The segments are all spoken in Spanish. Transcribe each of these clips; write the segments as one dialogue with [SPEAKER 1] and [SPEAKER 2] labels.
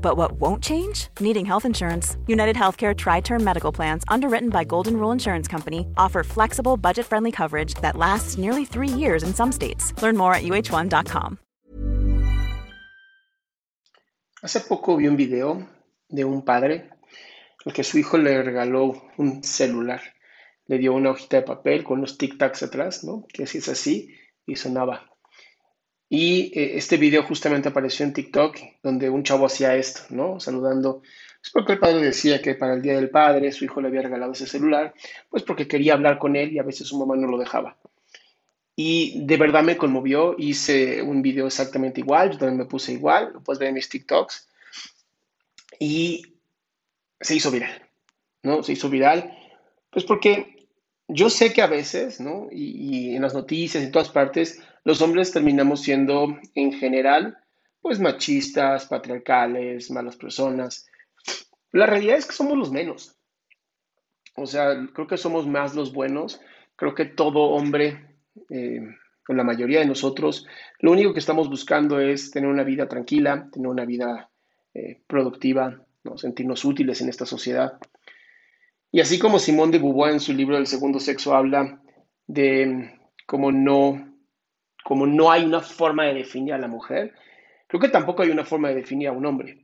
[SPEAKER 1] But what won't change? Needing health insurance. United Healthcare Tri Term Medical Plans, underwritten by Golden Rule Insurance Company, offer flexible, budget friendly coverage that lasts nearly three years in some states. Learn more at uh1.com.
[SPEAKER 2] Hace poco vi un video de un padre al que su hijo le regaló un celular. Le dio una hojita de papel con unos tic-tacs atrás, ¿no? Que si es así y sonaba. Y eh, este video justamente apareció en TikTok, donde un chavo hacía esto, ¿no? Saludando. Es porque el padre decía que para el Día del Padre su hijo le había regalado ese celular, pues porque quería hablar con él y a veces su mamá no lo dejaba. Y de verdad me conmovió, hice un video exactamente igual, yo también me puse igual, lo puedes ver en mis TikToks. Y se hizo viral, ¿no? Se hizo viral, pues porque yo sé que a veces, ¿no? Y, y en las noticias, en todas partes, los hombres terminamos siendo en general pues machistas, patriarcales, malas personas. La realidad es que somos los menos. O sea, creo que somos más los buenos. Creo que todo hombre, eh, o la mayoría de nosotros, lo único que estamos buscando es tener una vida tranquila, tener una vida eh, productiva, ¿no? sentirnos útiles en esta sociedad. Y así como Simón de Beauvoir en su libro El segundo sexo habla de cómo no como no hay una forma de definir a la mujer, creo que tampoco hay una forma de definir a un hombre.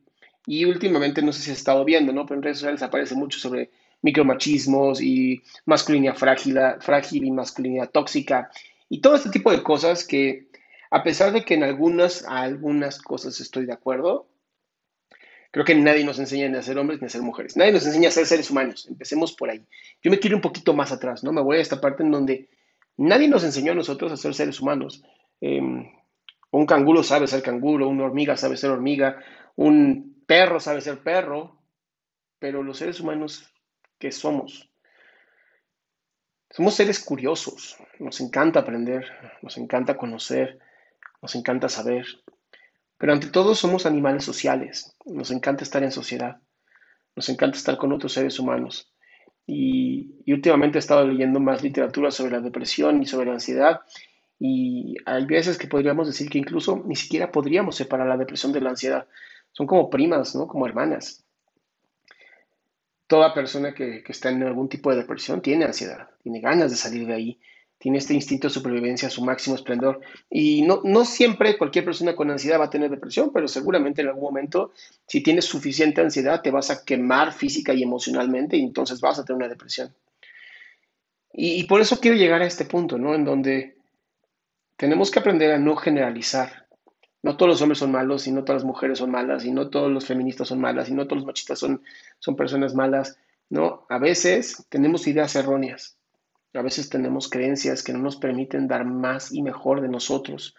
[SPEAKER 2] Y últimamente, no sé si has estado viendo, ¿no? Pero en redes sociales aparece mucho sobre micromachismos y masculinidad frágil, frágil y masculinidad tóxica y todo este tipo de cosas que, a pesar de que en algunas, algunas cosas estoy de acuerdo, creo que nadie nos enseña ni a ser hombres ni a ser mujeres. Nadie nos enseña a ser seres humanos. Empecemos por ahí. Yo me quiero un poquito más atrás, ¿no? Me voy a esta parte en donde nadie nos enseñó a nosotros a ser seres humanos. Em, un canguro sabe ser canguro, una hormiga sabe ser hormiga, un perro sabe ser perro, pero los seres humanos, ¿qué somos? Somos seres curiosos, nos encanta aprender, nos encanta conocer, nos encanta saber, pero ante todo somos animales sociales, nos encanta estar en sociedad, nos encanta estar con otros seres humanos. Y, y últimamente he estado leyendo más literatura sobre la depresión y sobre la ansiedad y hay veces que podríamos decir que incluso ni siquiera podríamos separar la depresión de la ansiedad. Son como primas, ¿no? Como hermanas. Toda persona que, que está en algún tipo de depresión tiene ansiedad, tiene ganas de salir de ahí, tiene este instinto de supervivencia a su máximo esplendor. Y no, no siempre cualquier persona con ansiedad va a tener depresión, pero seguramente en algún momento, si tienes suficiente ansiedad, te vas a quemar física y emocionalmente y entonces vas a tener una depresión. Y, y por eso quiero llegar a este punto, ¿no? En donde tenemos que aprender a no generalizar. No todos los hombres son malos y no todas las mujeres son malas y no todos los feministas son malas y no todos los machistas son, son personas malas. No, a veces tenemos ideas erróneas. A veces tenemos creencias que no nos permiten dar más y mejor de nosotros.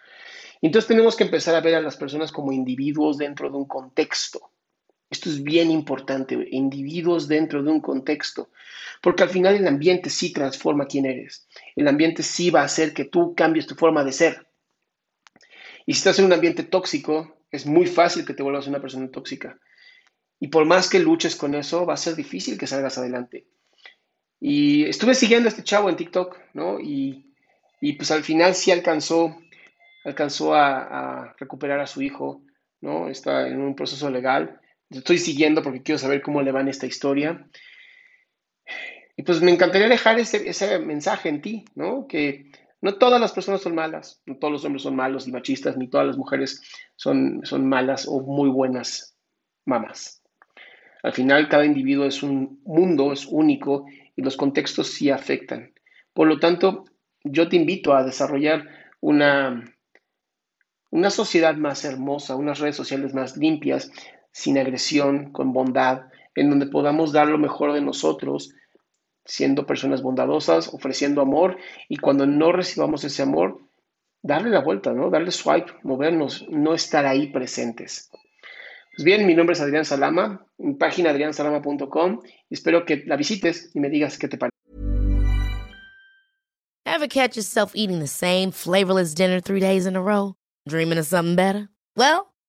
[SPEAKER 2] Entonces tenemos que empezar a ver a las personas como individuos dentro de un contexto. Esto es bien importante, individuos dentro de un contexto, porque al final el ambiente sí transforma quién eres. El ambiente sí va a hacer que tú cambies tu forma de ser. Y si estás en un ambiente tóxico, es muy fácil que te vuelvas una persona tóxica. Y por más que luches con eso, va a ser difícil que salgas adelante. Y estuve siguiendo a este chavo en TikTok, ¿no? Y, y pues al final sí alcanzó, alcanzó a, a recuperar a su hijo, ¿no? Está en un proceso legal estoy siguiendo porque quiero saber cómo le va en esta historia. Y pues me encantaría dejar ese, ese mensaje en ti, ¿no? Que no todas las personas son malas, no todos los hombres son malos y machistas, ni todas las mujeres son, son malas o muy buenas mamás. Al final, cada individuo es un mundo, es único y los contextos sí afectan. Por lo tanto, yo te invito a desarrollar una, una sociedad más hermosa, unas redes sociales más limpias, sin agresión, con bondad, en donde podamos dar lo mejor de nosotros, siendo personas bondadosas, ofreciendo amor y cuando no recibamos ese amor, darle la vuelta, ¿no? Darle swipe, movernos, no estar ahí presentes. Pues bien, mi nombre es Adrián Salama, mi página adriansalama.com y espero que la visites y me digas qué te parece.
[SPEAKER 3] Ever catch yourself eating the same flavorless dinner three days in a row? Dreaming of something better? Well,